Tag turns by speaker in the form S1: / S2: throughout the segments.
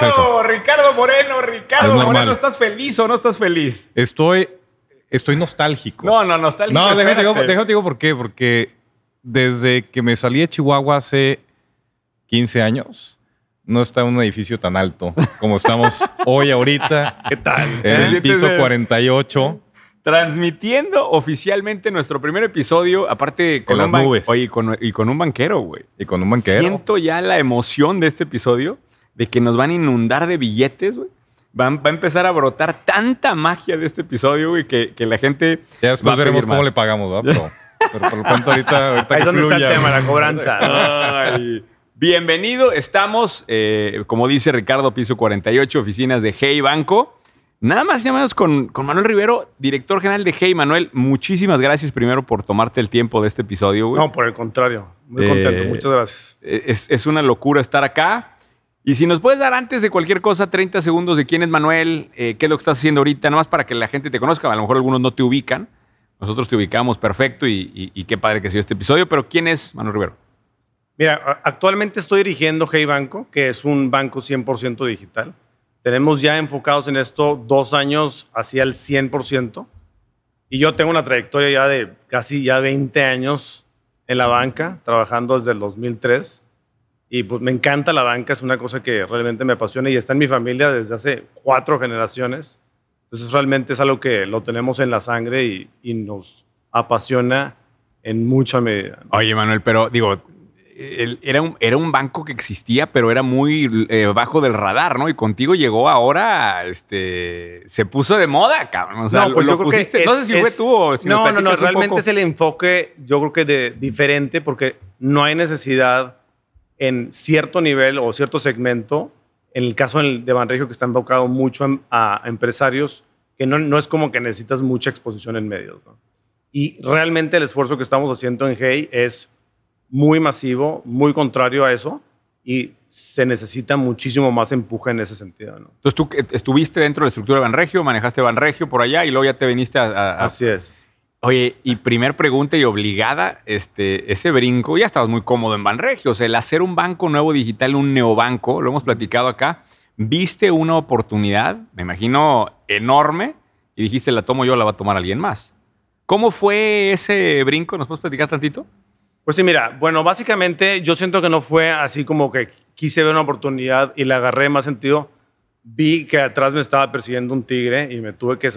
S1: Ricardo,
S2: eso.
S1: Ricardo Moreno, Ricardo
S2: Es.
S1: Moreno, ¿estás feliz o no estás feliz?
S2: Estoy, estoy nostálgico.
S1: No, no, nostálgico.
S2: No, déjame te, digo,
S1: espérate.
S2: déjame te digo por qué. Porque desde que me salí de Chihuahua hace 15 años, no está en un edificio tan alto como estamos hoy ahorita,
S3: ¿Qué tal?
S2: en el
S1: Siéntese.
S2: piso 48.
S1: Transmitiendo oficialmente nuestro primer episodio, aparte con
S2: En
S1: un
S2: las
S1: ban-
S2: nubes.
S1: Oye, y con, y con un banquero, güey.
S2: Y con un banquero.
S1: Siento ya la emoción de este episodio de que nos van a inundar de billetes, güey. Va a empezar a brotar tanta magia de este episodio, güey, que, que la gente.
S2: Ya
S1: va
S2: después
S1: a
S2: veremos
S1: pedir
S2: cómo
S1: más.
S2: le pagamos, ¿verdad? Pero, pero por lo pronto ahorita, ahorita
S3: Ahí es donde está el tema, la cobranza.
S1: Ay. Bienvenido, estamos, eh, como dice Ricardo, piso 48, oficinas de Hey Banco. Nada más y nada menos con, con Manuel Rivero, director general de Hey. Manuel, muchísimas gracias primero por tomarte el tiempo de este episodio, güey.
S3: No, por el contrario. Muy
S1: Eh,
S3: contento. Muchas gracias.
S1: Es, es una locura estar acá. Y si nos puedes dar antes de cualquier cosa 30 segundos de quién es Manuel, eh, qué es lo que estás haciendo ahorita, nada más para que la gente te conozca. A lo mejor algunos no te ubican. Nosotros te ubicamos perfecto y, y- y qué padre que sea este episodio. Pero ¿quién es Manuel Rivero?
S3: Mira, actualmente estoy dirigiendo Hey Banco, que es un banco 100% digital. Tenemos ya enfocados en esto dos años hacia el 100%. Y yo tengo una trayectoria ya de casi ya 20 años en la banca, trabajando desde el 2003. Y pues me encanta la banca, es una cosa que realmente me apasiona y está en mi familia desde hace cuatro generaciones. Entonces realmente es algo que lo tenemos en la sangre y, y nos apasiona en mucha medida. ¿no?
S1: Oye, Manuel, pero digo, era un, era un banco que existía, pero era muy eh, bajo del radar, ¿no? Y contigo llegó ahora, este, se puso de moda, cabrón. O sea,
S3: no, pues
S1: lo
S3: yo creo
S1: pusiste-
S3: que
S1: no
S3: es-
S1: sé si fue
S3: es-
S1: tú o si
S3: No, no, no, realmente es el enfoque, yo creo que de, diferente porque no hay necesidad en cierto nivel o cierto segmento, en el caso de Banregio que está enfocado mucho a, empresarios, que no, no es como que necesitas mucha exposición en medios. ¿no? Y realmente el esfuerzo que estamos haciendo en Hey es muy masivo, muy contrario a eso y se necesita muchísimo más empuje en ese sentido. ¿no?
S1: Entonces tú eh, estuviste dentro de la estructura de Banregio, manejaste Banregio por allá y luego ya te viniste a... a- a-
S3: Así es.
S1: Oye, y primer pregunta y obligada, este, ese brinco, ya estabas muy cómodo en Banregio, o sea, el hacer un banco nuevo digital, un neobanco, lo hemos platicado acá, viste una oportunidad, me imagino, enorme, y dijiste, la tomo yo, la va a tomar alguien más. ¿Cómo fue ese brinco? ¿Nos puedes platicar tantito?
S3: Pues sí, mira, bueno, básicamente yo siento que no fue así como que quise ver una oportunidad y la agarré más sentido. Vi que atrás me estaba persiguiendo un tigre y me tuve que...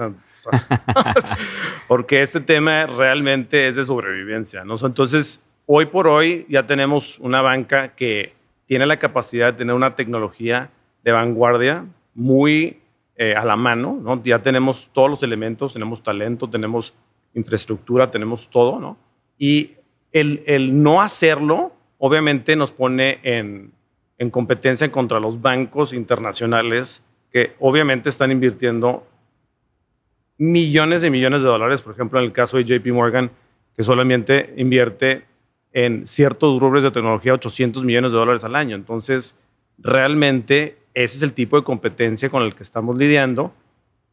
S3: Porque este tema realmente es de sobrevivencia, ¿no? Entonces, hoy por hoy ya tenemos una banca que tiene la capacidad de tener una tecnología de vanguardia muy eh, a la mano, ¿no? Ya tenemos todos los elementos, tenemos talento, tenemos infraestructura, tenemos todo, ¿no? Y el, el no hacerlo, obviamente, nos pone en, en competencia contra los bancos internacionales que obviamente están invirtiendo millones de millones de dólares. Por ejemplo, en el caso de JP Morgan, que solamente invierte en ciertos rubros de tecnología 800 millones de dólares al año. Entonces, realmente ese es el tipo de competencia con el que estamos lidiando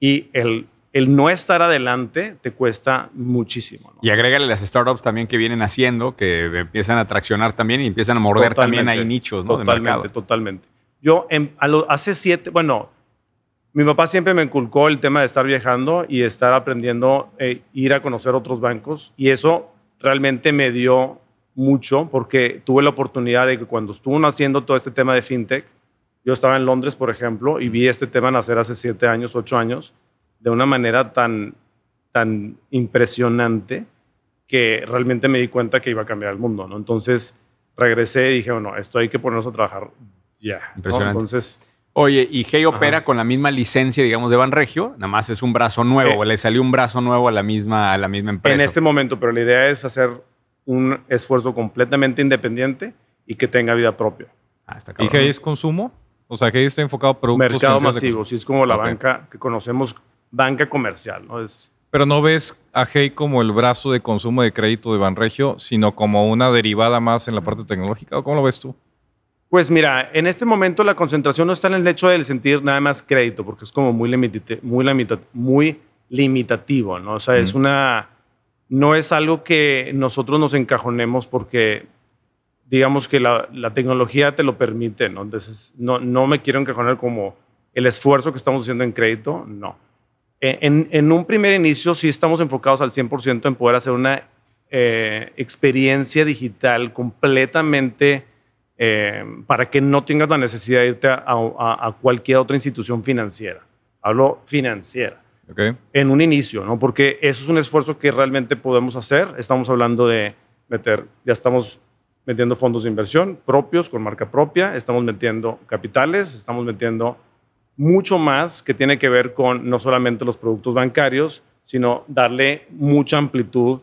S3: y el, el no estar adelante te cuesta muchísimo. ¿no?
S1: Y agrégale las startups también que vienen haciendo, que empiezan a traccionar también y empiezan a morder también ahí nichos, ¿no? de
S3: Totalmente,
S1: mercado.
S3: totalmente. Yo en- a lo- hace siete, bueno, mi papá siempre me inculcó el tema de estar viajando y estar aprendiendo, eh, ir a conocer otros bancos y eso realmente me dio mucho porque tuve la oportunidad de que cuando estuvo haciendo todo este tema de fintech, yo estaba en Londres, por ejemplo, y vi este tema nacer hace siete años, ocho años, de una manera tan, tan impresionante que realmente me di cuenta que iba a cambiar el mundo, ¿no? Entonces regresé y dije, bueno, esto hay que ponernos a trabajar ya. ¿no?
S1: Impresionante.
S3: Entonces,
S1: Oye, y Hey opera
S3: Ajá.
S1: con la misma licencia, digamos, de Banregio, nada más es un brazo nuevo,
S3: Eh.
S1: o le salió un brazo nuevo a la misma, a la misma empresa.
S3: en este momento, pero la idea es hacer un esfuerzo completamente independiente y que tenga vida propia.
S1: Ah, está
S2: ¿Y. Hey es consumo? O sea, Hey está enfocado a productos
S3: Mercado masivo, sí es como la banca que conocemos, banca comercial, ¿no? Es,
S2: Pero no ves a Hey como el brazo de consumo de crédito de Banregio, sino como una derivada más en la parte tecnológica. ¿O cómo lo ves tú?
S3: Pues mira, en este momento la concentración no está en el hecho de sentir nada más crédito, porque es como muy, muy, limita- muy limitativo, ¿no? O sea, es una... No es algo que nosotros nos encajonemos porque digamos que la, la tecnología te lo permite, ¿no? Entonces, no, no me quiero encajonar como el esfuerzo que estamos haciendo en crédito, no. E, En, en un primer inicio sí estamos enfocados al 100% en poder hacer una eh, experiencia digital completamente eh, para que no tengas la necesidad de irte a, a- a cualquier otra institución financiera. Hablo financiera
S2: Ok.
S3: en un inicio, ¿no? Porque eso es un esfuerzo que realmente podemos hacer. Estamos hablando de meter, ya estamos metiendo fondos de inversión propios con marca propia, estamos metiendo capitales, estamos metiendo mucho más que tiene que ver con no solamente los productos bancarios, sino darle mucha amplitud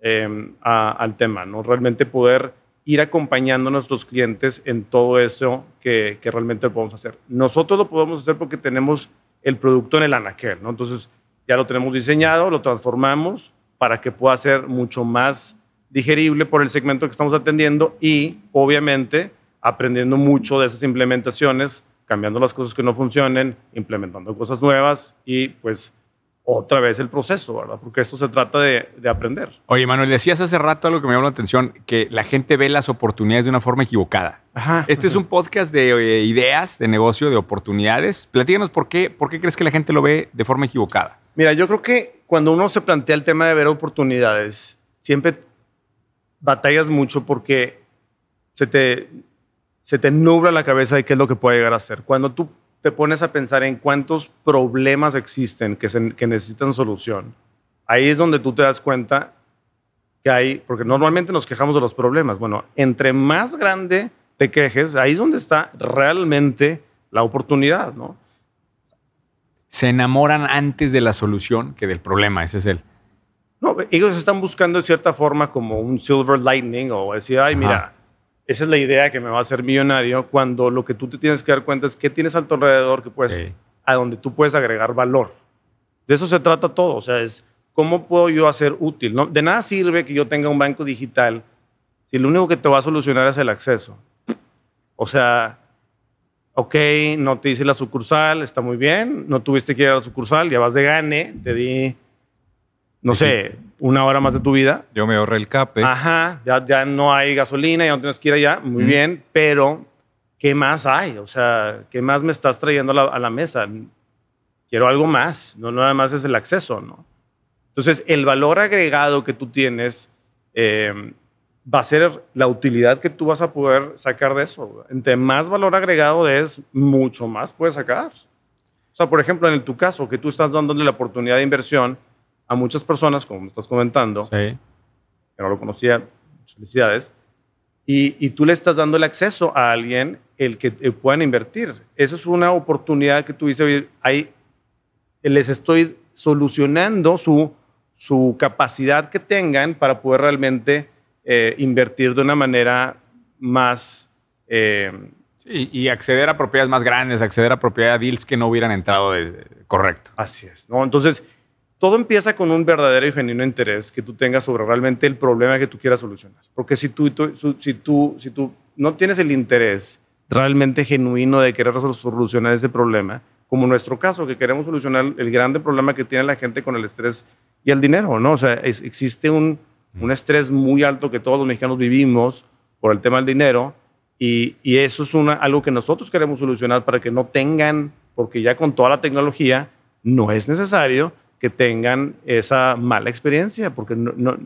S3: eh, a- al tema, ¿no? Realmente poder ir acompañando a nuestros clientes en todo eso que, realmente podemos hacer. Nosotros lo podemos hacer porque tenemos el producto en el anaquel, ¿no? Entonces ya lo tenemos diseñado, lo transformamos para que pueda ser mucho más digerible por el segmento que estamos atendiendo y obviamente aprendiendo mucho de esas implementaciones, cambiando las cosas que no funcionen, implementando cosas nuevas y pues otra vez el proceso, ¿verdad? Porque esto se trata de, de aprender.
S1: Oye, Manuel, decías hace rato algo que me llamó la atención, que la gente ve las oportunidades de una forma equivocada.
S3: Ajá.
S1: Este es un podcast de eh, ideas, de negocio, de oportunidades. Platícanos por qué, por qué crees que la gente lo ve de forma equivocada.
S3: Mira, yo creo que cuando uno se plantea el tema de ver oportunidades, siempre batallas mucho porque se te, se te nubla la cabeza de qué es lo que puede llegar a ser. Cuando tú te pones a pensar en cuántos problemas existen que, se- que necesitan solución, ahí es donde tú te das cuenta que hay, porque normalmente nos quejamos de los problemas. Bueno, entre más grande te quejes, ahí es donde está realmente la oportunidad, ¿no?
S1: Se enamoran antes de la solución que del problema, ese es el.
S3: No, ellos están buscando de cierta forma como un silver lightning o decir, ay, mira,
S1: Ajá.
S3: Esa es la idea que me va a hacer millonario, cuando lo que tú te tienes que dar cuenta es qué tienes a tu alrededor que puedes, a donde tú puedes agregar valor. De eso se trata todo, o sea, es cómo puedo yo hacer útil. ¿no? De nada sirve que yo tenga un banco digital si lo único que te va a solucionar es el acceso. O sea, ok, no te hice la sucursal, está muy bien, no tuviste que ir a la sucursal, ya vas de gane, te di, no sé, una hora más de tu vida.
S2: Yo me ahorré el CAPE.
S3: Ajá, ya, ya no hay gasolina, ya no tienes que ir allá, muy
S1: Ujú.
S3: bien, pero ¿qué más hay? O sea, ¿qué más me estás trayendo a la, a la mesa? Quiero algo más, no nada más es el acceso, ¿no? Entonces, el valor agregado que tú tienes eh, va a ser la utilidad que tú vas a poder sacar de eso. Entre más valor agregado es, mucho más puedes sacar. O sea, por ejemplo, en el- tu caso, que tú estás dándole la oportunidad de inversión a muchas personas, como me estás comentando,
S1: Sí.
S3: que no lo conocía, muchas felicidades, y, y tú le estás dando el acceso a alguien el que eh, puedan invertir. Eso es una oportunidad que tú dices, ahí les estoy solucionando su, su capacidad que tengan para poder realmente eh, invertir de una manera más... eh,
S1: Sí, y acceder a propiedades más grandes, acceder a propiedades deals que no hubieran entrado de, correcto.
S3: Así es, ¿no? Entonces, todo empieza con un verdadero y genuino interés que tú tengas sobre realmente el problema que tú quieras solucionar. Porque si tú, tú- si tú, si tú no tienes el interés realmente genuino de querer solucionar ese problema, como nuestro caso, que queremos solucionar el grande problema que tiene la gente con el estrés y el dinero, ¿no? O sea, es- existe un, un estrés muy alto que todos los mexicanos vivimos por el tema del dinero y, y eso es una, algo que nosotros queremos solucionar para que no tengan, porque ya con toda la tecnología no es necesario que tengan esa mala experiencia, porque no, no-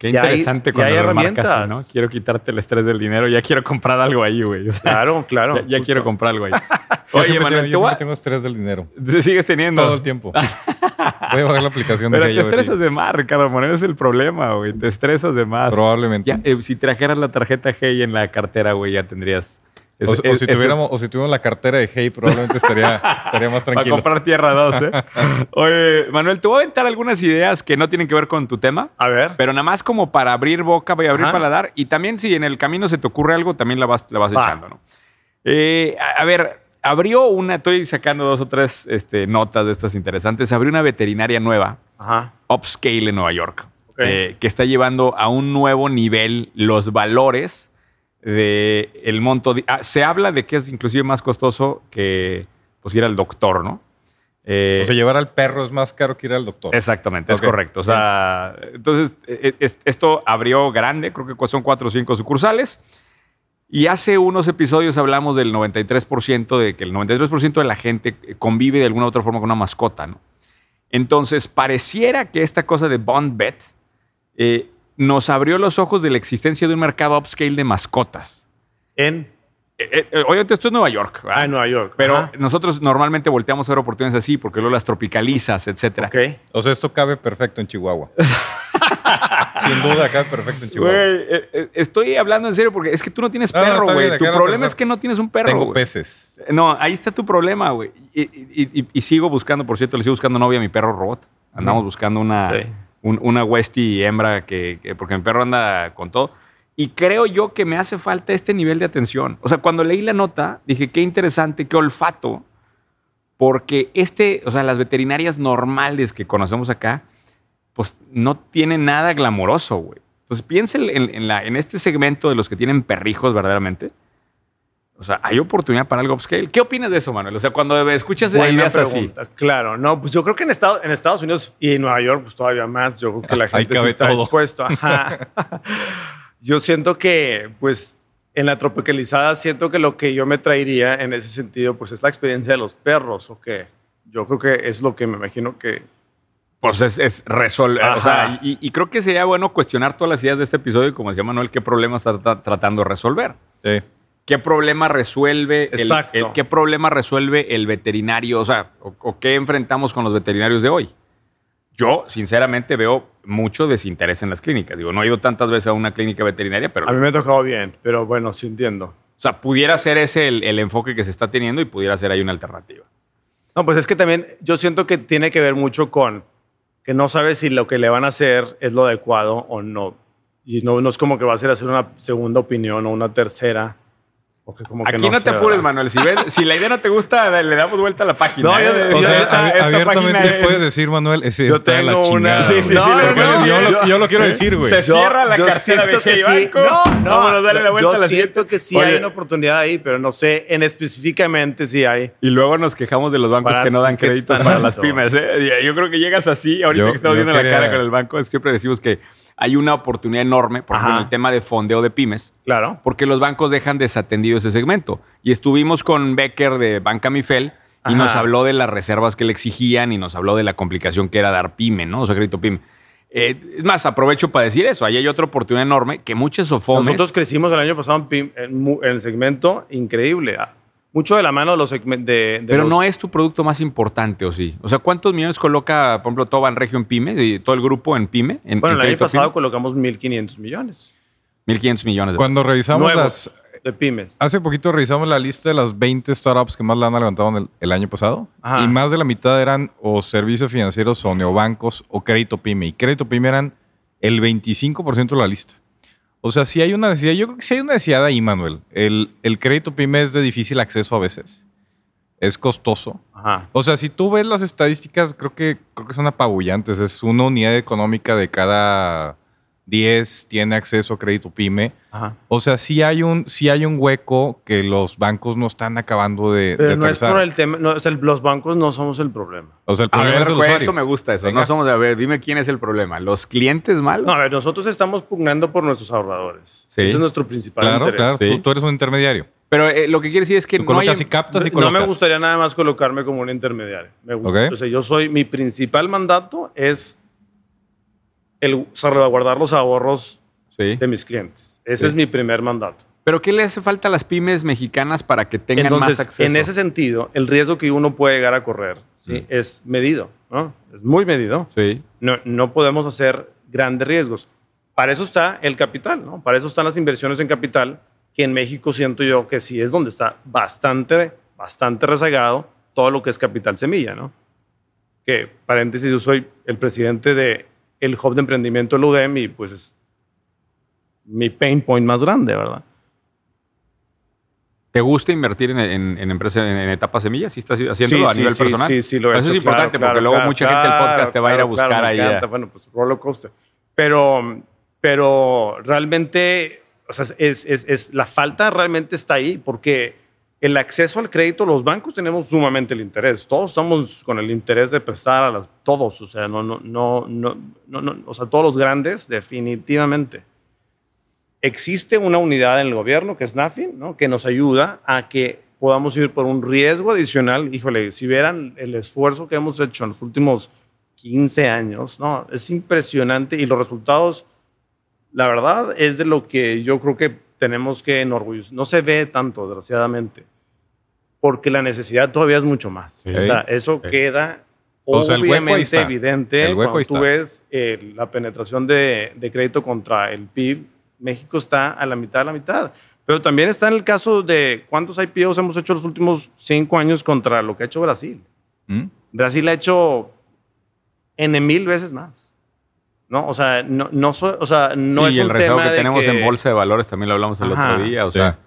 S1: Qué
S3: Ya
S1: interesante
S3: ya
S1: cuando
S3: hay
S1: lo marcas así,
S3: herramientas.
S1: ¿no? Quiero quitarte el estrés del dinero, ya quiero comprar algo ahí, güey. O sea,
S3: claro, claro.
S1: ya, quiero comprar algo ahí. Oye, Manuel,
S2: tengo, yo tengo estrés del dinero.
S1: te sigues teniendo.
S2: Todo el tiempo. Voy a bajar la aplicación de
S1: Pero te estresas de más, Ricardo Moreno, es el problema, güey. Te estresas de más.
S2: Probablemente.
S1: Ya, eh, si trajeras la tarjeta Hey en la cartera, güey, ya tendrías.
S2: O, si tuviéramos, o si tuviéramos la cartera de Hey, probablemente estaría, estaría más
S1: Para
S2: tranquilo.
S1: comprar Tierra 2, ¿eh? Oye, Manuel, te voy a aventar algunas ideas que no tienen que ver con tu tema,
S3: A ver.
S1: pero nada más como para abrir boca y abrir
S3: Ajá.
S1: paladar. Y también si en el camino se te ocurre algo, también la vas, la vas
S3: Va.
S1: echando, ¿no? Eh, a, a ver, abrió una, estoy sacando dos o tres este, notas de estas interesantes. Abrió una veterinaria nueva,
S3: Ajá.
S1: upscale en Nueva York, eh, que está llevando a un nuevo nivel los valores de el monto. ah, se habla de que es inclusive más costoso que pues, ir al doctor, ¿no? Eh,
S2: O sea, llevar al perro es más caro que ir al doctor.
S1: Exactamente, es correcto. O sea, entonces, eh, es- esto abrió grande, creo que son cuatro o cinco sucursales. Y hace unos episodios hablamos del 93%, de que el 93% de la gente convive de alguna u otra forma con una mascota, ¿no? Entonces, pareciera que esta cosa de Bond Bet eh, nos abrió los ojos de la existencia de un mercado upscale de mascotas.
S3: En,
S1: Eh, eh, obviamente esto es Nueva York, ¿verdad?
S3: ah, en Nueva York.
S1: pero
S3: Ajá.
S1: nosotros normalmente volteamos a ver oportunidades así porque luego las tropicalizas, etcétera.
S3: Ok.
S2: O sea, esto cabe perfecto en Chihuahua. Sin duda, cabe perfecto en Chihuahua.
S1: Güey, eh, eh, estoy hablando en serio porque es que tú no tienes
S2: No,
S1: perro, güey. tu problema es que no tienes un perro.
S2: Tengo
S1: güey.
S2: peces.
S1: No, ahí está tu problema, güey. Y, y- y- y sigo buscando, por cierto, le sigo buscando novia a mi perro robot. Andamos buscando una. Un- una Westie hembra que, que- porque mi perro anda con todo. Y creo yo que me hace falta este nivel de atención. O sea, cuando leí la nota, dije, qué interesante, qué olfato. Porque este, o sea, las veterinarias normales que conocemos acá, pues no tienen nada glamoroso, güey. Entonces piensa en, en- en este segmento de los que tienen perrijos verdaderamente. O sea, hay oportunidad para algo upscale. ¿Qué opinas de eso, Manuel? O sea, cuando escuchas
S3: Buena
S1: ideas así.
S3: pregunta. Claro, no, pues yo creo que en Estados, en Estados Unidos y en Nueva York, pues todavía más. Yo creo que la gente sí
S2: cabe
S3: está
S2: todo.
S3: dispuesto. Ajá. yo siento que, pues, en la tropicalizada, siento que lo que yo me traería en ese sentido, pues, es la experiencia de los perros, o que yo creo que es lo que me imagino que.
S1: Pues es, es resolver. O sea, y, y creo que sería bueno cuestionar todas las ideas de este episodio y, como decía Manuel, qué problema está tra- tratando de resolver.
S2: Sí.
S1: ¿Qué problema resuelve el, el- qué problema resuelve el veterinario? O sea, o, o qué enfrentamos con los veterinarios de hoy? Yo, sinceramente, veo mucho desinterés en las clínicas. Digo, no he ido tantas veces a una clínica veterinaria, pero
S3: A mí me ha tocado bien, pero bueno, sí entiendo.
S1: o sea, pudiera ser ese el, el enfoque que se está teniendo y pudiera ser ahí una alternativa.
S3: No, pues es que también yo siento que tiene que ver mucho con que no sabes si lo que le van a hacer es lo adecuado o no. Y no, no es como que va a ser hacer una segunda opinión o una tercera. Como que
S1: Aquí no, te apures. Manuel. Si, ves- si la idea no te gusta, le damos vuelta a la página.
S3: No,
S1: ¿eh?
S3: yo-
S2: O
S3: yo-
S2: sea,
S3: esta-
S2: ab-
S1: esta
S2: abiertamente
S1: página es-
S2: puedes decir, Manuel,
S3: Yo
S2: está de la
S3: tengo una-
S2: chingada.
S1: Sí, sí,
S2: güey.
S1: sí,
S3: No,
S1: le-
S3: no,
S1: yo-
S2: lo,
S1: yo-
S2: yo lo quiero decir, güey.
S1: Se cierra la cartera de
S3: que.
S1: Banco.
S3: No, no.
S1: Vámonos, dale la vuelta
S3: yo
S1: a la
S3: siento
S1: siguiente.
S3: que sí
S1: Oye,
S3: hay una oportunidad ahí, pero no sé en específicamente si hay.
S1: Y luego nos quejamos de los bancos
S3: Para
S1: que no dan
S3: tan
S1: para las pymes. ¿eh? Yo creo que llegas así, ahorita
S2: Yo-
S1: que estamos viendo la cara con el banco, siempre decimos que hay una oportunidad enorme, por ejemplo, en el tema de fondeo de pymes,
S3: Claro.
S1: porque los bancos dejan desatendido ese segmento. Y estuvimos con Becker de Banca Mifel y
S3: Ajá.
S1: nos habló de las reservas que le exigían y nos habló de la complicación que era dar pyme, ¿no? O sea, crédito pyme. Eh, es más, aprovecho para decir eso. Ahí hay otra oportunidad enorme que muchas sofomes...
S3: Nosotros crecimos el año pasado en el segmento increíble. Mucho de la mano de los segmentos de, de
S1: Pero
S3: los-
S1: no es tu producto más importante, ¿o sí? O sea, ¿cuántos millones coloca, por ejemplo, todo Banregio en PYME y todo el grupo en PYME? En,
S3: Bueno,
S1: en
S3: el año pasado
S1: PYME?
S3: colocamos 1.500 millones
S1: 1.500 millones de
S2: Cuando revisamos
S3: nuevos
S2: las...
S3: de pymes.
S2: Hace poquito revisamos la lista de las 20 startups que más la han levantado en el, el año pasado.
S3: Ajá.
S2: Y más de la mitad eran o servicios financieros o neobancos o crédito pyme. Y crédito pyme eran el 25% de la lista. O sea, si hay una necesidad, yo creo que sí hay una necesidad ahí, Manuel. El, el crédito pyme es de difícil acceso a veces. Es costoso.
S3: Ajá.
S2: O sea, si tú ves las estadísticas, creo que, creo que son apabullantes. Es una unidad económica de cada 10 tiene acceso a crédito pyme.
S3: Ajá.
S2: O sea, sí hay un, sí hay un hueco que los bancos no están acabando de,
S3: Pero
S2: de
S3: no es por el tema, no, o sea, los bancos no somos el problema.
S2: O sea, el
S1: A
S2: problema
S1: ver,
S2: es el
S1: pues,
S2: usuario.
S1: eso me gusta eso.
S2: Venga.
S1: No somos, a ver, dime quién es el problema. ¿Los clientes malos?
S3: No, a ver, nosotros estamos pugnando por nuestros ahorradores.
S1: Sí.
S3: Ese es nuestro principal
S2: Claro,
S3: interés.
S2: claro.
S1: Sí.
S2: Tú, tú eres un intermediario.
S1: Pero eh, lo que quiere decir es que
S2: Tú
S1: no hay...
S2: y captas y
S3: No me gustaría nada más colocarme como un intermediario. Me gusta,
S2: Ok.
S3: O sea, yo soy, mi principal mandato es el salvaguardar los ahorros
S1: Sí.
S3: de mis clientes. Ese
S1: Sí.
S3: es mi primer mandato.
S1: ¿Pero qué le hace falta a las pymes mexicanas para que tengan
S3: Entonces,
S1: más acceso?
S3: en ese sentido, el riesgo que uno puede llegar a correr ¿sí? es medido, ¿no? Es muy medido.
S1: Sí.
S3: No, no podemos hacer grandes riesgos. Para eso está el capital, ¿no? Para eso están las inversiones en capital, que en México siento yo que sí es donde está bastante, bastante rezagado todo lo que es capital semilla, ¿no? Que, paréntesis, yo soy el presidente de el Hub de Emprendimiento del UDEM y pues es mi pain point más grande, ¿verdad?
S1: ¿Te gusta invertir en, en, en empresas en, en etapas semillas? ¿Sí estás haciéndolo a nivel personal?
S3: Sí, sí, lo he
S1: Eso
S3: hecho,
S1: es importante
S3: claro,
S1: porque
S3: claro,
S1: luego
S3: claro,
S1: mucha gente del podcast te va a ir a buscar ahí. a-
S3: Bueno, pues roller coaster. Pero, pero realmente, o sea, es, es, es- la falta realmente está ahí porque el acceso al crédito, los bancos tenemos sumamente el interés. Todos estamos con el interés de prestar a las, todos, o sea, no, no, no, no, no, no, o sea, todos los grandes, definitivamente. existe una unidad en el gobierno que es NAFIN, ¿no? que nos ayuda a que podamos ir por un riesgo adicional. Híjole, si vieran el esfuerzo que hemos hecho en los últimos 15 años, no, es impresionante y los resultados, la verdad, es de lo que yo creo que tenemos que enorgullecer. No se ve tanto, desgraciadamente, porque la necesidad todavía es mucho más.
S2: Sí.
S3: O sea, eso
S2: Sí.
S3: queda
S2: O sea,
S3: obviamente evidente
S2: El
S3: cuando tú ves eh, la penetración de, de crédito contra el PIB. México está a la mitad de la mitad. Pero también está en el caso de cuántos IPOs hemos hecho los últimos cinco años contra lo que ha hecho Brasil.
S2: ¿Mm?
S3: Brasil ha hecho N mil veces más. ¿No? O sea, no, no, so- o sea, no
S1: y
S3: es
S1: el
S3: un
S1: rezago
S3: tema
S1: que
S3: de
S1: tenemos
S3: que-
S1: en bolsa de valores también lo hablamos el
S3: Ajá.
S1: otro día. O
S2: Sí.
S1: sea,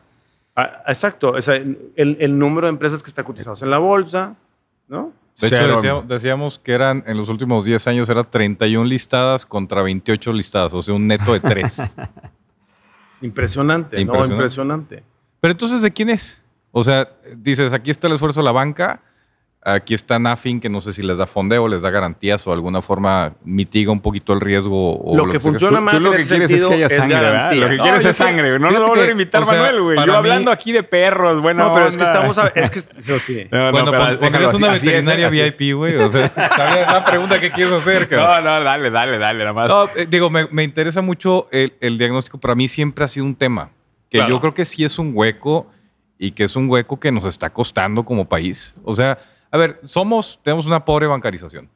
S3: Ah, exacto. O sea, el, el número de empresas que está cotizadas en la bolsa, ¿no?
S2: De hecho, decíamos, decíamos que eran en los últimos 10 años era 31 listadas contra 28 listadas, o sea, un neto de 3.
S3: Impresionante, ¿no?
S2: Impresionante.
S3: Impresionante.
S2: Pero entonces, ¿de quién es? O sea, dices, aquí está el esfuerzo de la banca, aquí está Nafin, que no sé si les da fondeo, les da garantías o de alguna forma mitiga un poquito el riesgo. O
S3: Lo que
S2: sea.
S3: funciona
S1: tú,
S3: más
S1: tú lo
S3: en
S1: que
S3: ese
S1: quieres es que haya sangre, ¿verdad?
S3: garantía.
S1: Lo que
S3: No,
S1: quieres es sangre. No nos vamos a
S2: que,
S1: invitar
S2: o sea,
S1: Manuel, güey. Yo
S2: mí-
S1: hablando aquí de perros, bueno.
S3: No, pero es que estamos a, es que eso sí.
S2: Bueno, pon- pondrías una veterinaria VIP, güey. O sea, está bien, la pregunta que quieres hacer, cabrón.
S1: No, no, dale, dale, dale, nada más.
S2: No, eh, digo, me, me interesa mucho el, el diagnóstico. Para mí siempre ha sido un tema que
S3: Claro.
S2: yo creo que sí es un hueco y que es un hueco que nos está costando como país. O sea, a ver, somos, tenemos una pobre bancarización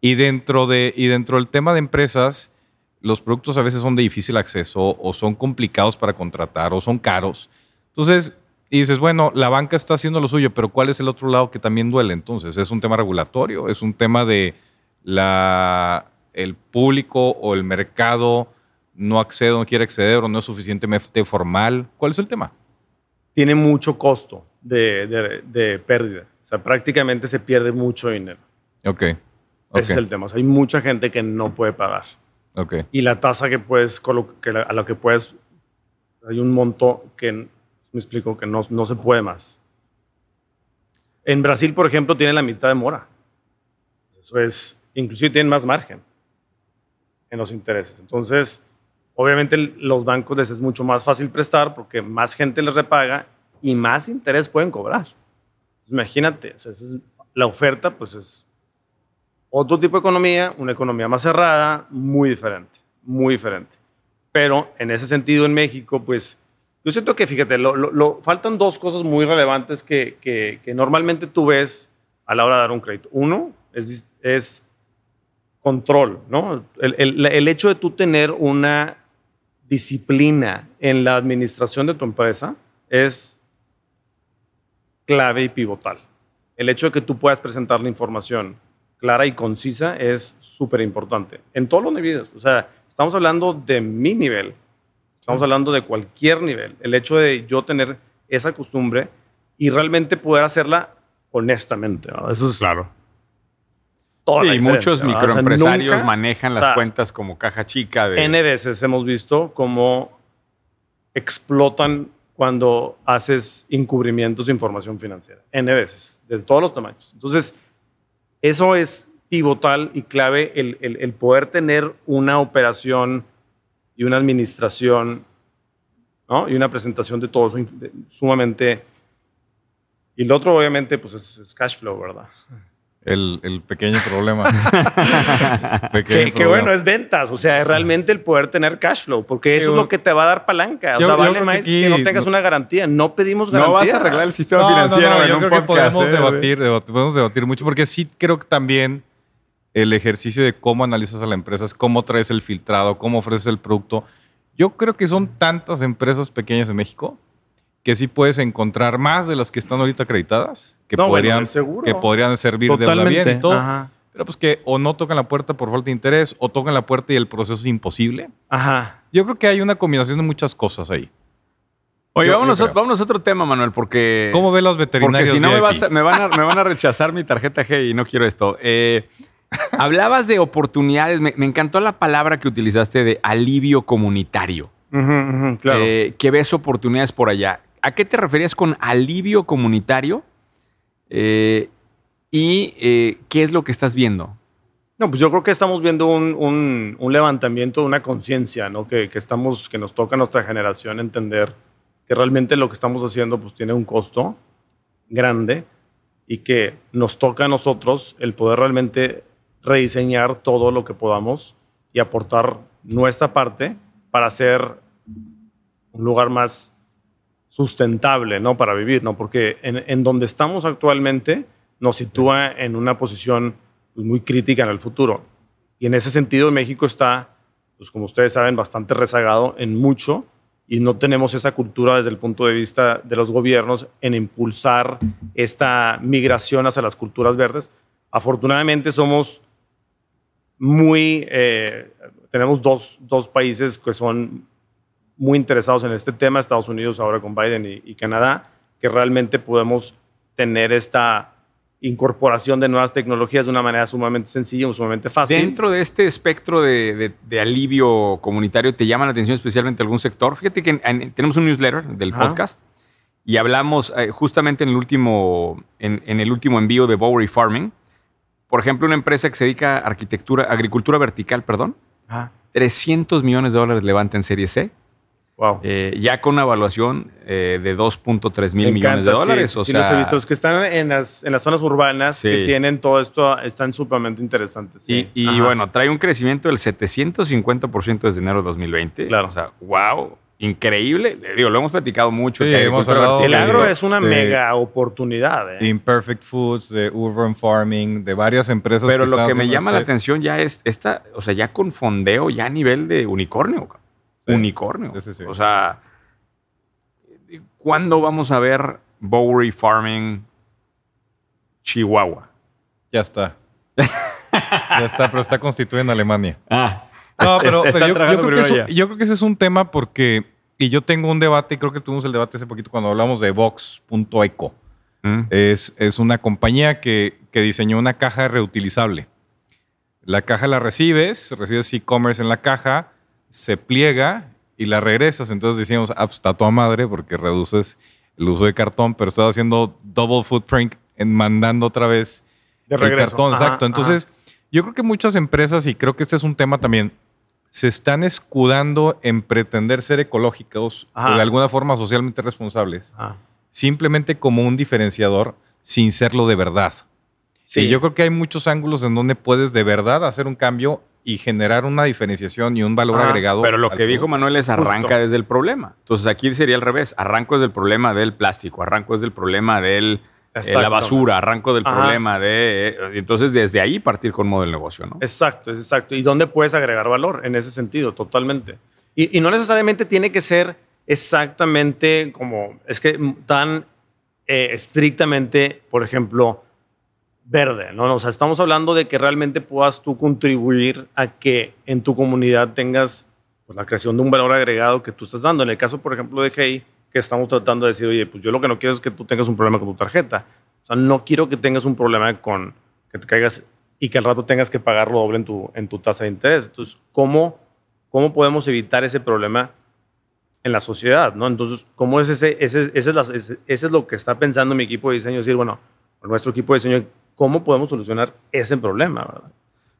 S2: y dentro de y dentro del tema de empresas, los productos a veces son de difícil acceso o son complicados para contratar o son caros. Entonces, y dices, bueno, la banca está haciendo lo suyo, pero ¿cuál es el otro lado que también duele? Entonces, ¿es un tema regulatorio? ¿Es un tema de la, el público o el mercado no accede no quiere acceder o no es suficientemente formal? ¿Cuál es el tema?
S3: Tiene mucho costo de, de pérdida. O sea, prácticamente se pierde mucho dinero.
S2: Ok.
S3: Ese
S2: Ok.
S3: es el tema. O sea, hay mucha gente que no puede pagar.
S2: ok.
S3: Y la tasa que puedes, que la- a la que puedes, hay un monto que, me explico, que no, no se puede más. En Brasil, por ejemplo, tiene la mitad de mora. Eso es, inclusive tienen más margen en los intereses. Entonces, obviamente los bancos les es mucho más fácil prestar porque más gente les repaga y más interés pueden cobrar. Imagínate, o sea, es- la oferta pues es otro tipo de economía, una economía más cerrada, muy diferente, muy diferente. Pero en ese sentido en México, pues yo siento que, fíjate, lo, lo- lo- faltan dos cosas muy relevantes que, que- que normalmente tú ves a la hora de dar un crédito. Uno es, es control, ¿no? El, el- el hecho de tú tener una disciplina en la administración de tu empresa es clave y pivotal. El hecho de que tú puedas presentar la información clara y concisa es súper importante en todos los niveles. O sea, estamos hablando de mi nivel, estamos hablando de cualquier nivel. El hecho de yo tener esa costumbre y realmente poder hacerla honestamente. ¿no? Eso es
S1: Claro. y muchos.
S3: O sea,
S1: microempresarios manejan las cuentas como caja chica de.
S3: N veces hemos visto cómo explotan cuando haces encubrimientos de información financiera. N veces, de todos los tamaños. Entonces, eso es pivotal y clave el, el- el poder tener una operación y una administración ¿no? y una presentación de todo eso sumamente... Y lo otro, obviamente, pues es, es cash flow, ¿verdad?
S2: El, el pequeño problema. Pequeño
S3: Que, bueno, es ventas, o sea, es realmente el poder tener cash flow, porque eso
S2: Yo-
S3: es lo que te va a dar palanca. O
S2: yo-
S3: sea,
S2: yo
S3: vale
S2: que
S3: más
S2: aquí
S3: que no tengas
S2: no-
S3: una garantía. No pedimos
S1: no
S3: garantía.
S1: vas a arreglar el sistema
S2: No, no,
S1: financiero
S2: no,
S1: en
S2: yo
S1: un
S2: creo que podemos
S1: ¿eh,
S2: debatir, debat- podemos debatir mucho, porque sí creo que también el ejercicio de cómo analizas a la empresa, es cómo traes el filtrado, cómo ofreces el producto. Yo creo que son tantas empresas pequeñas en México que sí puedes encontrar más de las que están ahorita acreditadas, que,
S3: No,
S2: podrían,
S3: de seguro.
S2: que podrían servir de bien y todo.
S3: Ajá.
S2: Pero pues que o no tocan la puerta por falta de interés o tocan la puerta y el proceso es imposible.
S3: Ajá.
S2: Yo creo que hay una combinación de muchas cosas ahí.
S1: Oye,
S2: Yo- yo
S1: vámonos, a, vámonos a otro tema, Manuel, porque.
S2: ¿Cómo ves las
S1: Porque
S2: veterinarias
S1: si no me,
S2: VIP?
S1: vas a- me, van a, me van a rechazar mi tarjeta G y no quiero esto. Eh, hablabas de oportunidades. Me, me encantó la palabra que utilizaste de alivio comunitario.
S3: Ujú, ujú, claro.
S1: Eh, que ves oportunidades por allá. ¿A qué te referías con alivio comunitario? Eh, ¿Y eh, qué es lo que estás viendo?
S3: No, pues yo creo que estamos viendo un, un, un levantamiento, una conciencia, ¿no? Que, que, estamos, que nos toca a nuestra generación entender que realmente lo que estamos haciendo pues tiene un costo grande y que nos toca a nosotros el poder realmente rediseñar todo lo que podamos y aportar nuestra parte para hacer un lugar más sustentable, ¿no? Para vivir, ¿no? Porque en, en donde estamos actualmente nos sitúa en una posición pues, muy crítica en el futuro. Y en ese sentido México está, pues como ustedes saben, bastante rezagado en mucho y no tenemos esa cultura desde el punto de vista de los gobiernos en impulsar esta migración hacia las culturas verdes. Afortunadamente somos muy, eh, tenemos dos, dos, países que son muy interesados en este tema, Estados Unidos ahora con Biden y, y Canadá, que realmente podemos tener esta incorporación de nuevas tecnologías de una manera sumamente sencilla y sumamente fácil.
S1: Dentro de este espectro de, de, alivio comunitario, ¿te llama la atención especialmente algún sector? Fíjate que tenemos un newsletter del podcast y hablamos eh, justamente en el, último, en, en, el último envío de Bowery Farming. Por ejemplo, una empresa que se dedica a arquitectura, agricultura vertical, perdón. 300 millones de dólares levanta en Serie C
S3: Wow.
S1: Eh, ya con una evaluación eh, de 2.3 mil millones de dólares.
S3: Sí, o sí sea, los he visto. Los que están en las, en las zonas urbanas que tienen todo esto están sumamente interesantes.
S1: Y, y bueno, trae un crecimiento del 750% desde enero de 2020.
S3: Claro.
S1: O sea, wow. Increíble. Digo, lo hemos platicado mucho.
S2: Sí, hemos hablado
S3: el agro es una mega oportunidad. ¿eh?
S2: Imperfect Foods, de Urban Farming, de varias empresas.
S1: Pero lo que me llama la atención ya es esta, o sea, ya con fondeo, ya a nivel de unicornio unicornio. O sea, ¿cuándo vamos a ver Bowery Farming Chihuahua?
S2: Ya está. ya está, pero está constituido en Alemania.
S1: Ah.
S2: No, pero, yo, creo que ese es un tema porque, y yo tengo un debate, y creo que tuvimos el debate hace poquito cuando hablamos de Vox.eco. Mm. Es, es una compañía que, que diseñó una caja reutilizable. La caja la recibes, recibes e-commerce en la caja, se pliega y la regresas. Entonces decíamos, ah, pues está tu madre porque reduces el uso de cartón, pero estás haciendo double footprint en mandando otra vez
S3: de regreso.
S2: el cartón. exacto. Entonces, yo creo que muchas empresas, y creo que este es un tema también, se están escudando en pretender ser ecológicos o de alguna forma socialmente responsables, simplemente como un diferenciador sin serlo de verdad. Sí. Y yo creo que hay muchos ángulos en donde puedes de verdad hacer un cambio y generar una diferenciación y un valor agregado.
S1: Pero lo que dijo Manuel es arranca desde el problema. Entonces aquí sería al revés. Arranco desde el problema del plástico, arranco desde el problema de eh, la basura, arranco del problema de... Eh, entonces desde ahí partir con modo del negocio, ¿no?
S3: Exacto, exacto. ¿Y dónde puedes agregar valor en ese sentido? Totalmente. Y, no necesariamente tiene que ser exactamente como... Es que tan eh, estrictamente, por ejemplo verde, ¿no? O sea, estamos hablando de que realmente puedas tú contribuir a que en tu comunidad tengas pues, la creación de un valor agregado que tú estás dando. En el caso, por ejemplo, de Hey, que estamos tratando de decir, oye, pues yo lo que no quiero es que tú tengas un problema con tu tarjeta. O sea, no quiero que tengas un problema con que te caigas y que al rato tengas que pagarlo doble en tu, en tu tasa de interés. Entonces, ¿cómo, ¿cómo podemos evitar ese problema en la sociedad? ¿no? Entonces, ¿cómo es ese, ese, ese, es, ese, es lo que está pensando mi equipo de diseño? Decir, bueno, nuestro equipo de diseño cómo podemos solucionar ese problema. ¿verdad?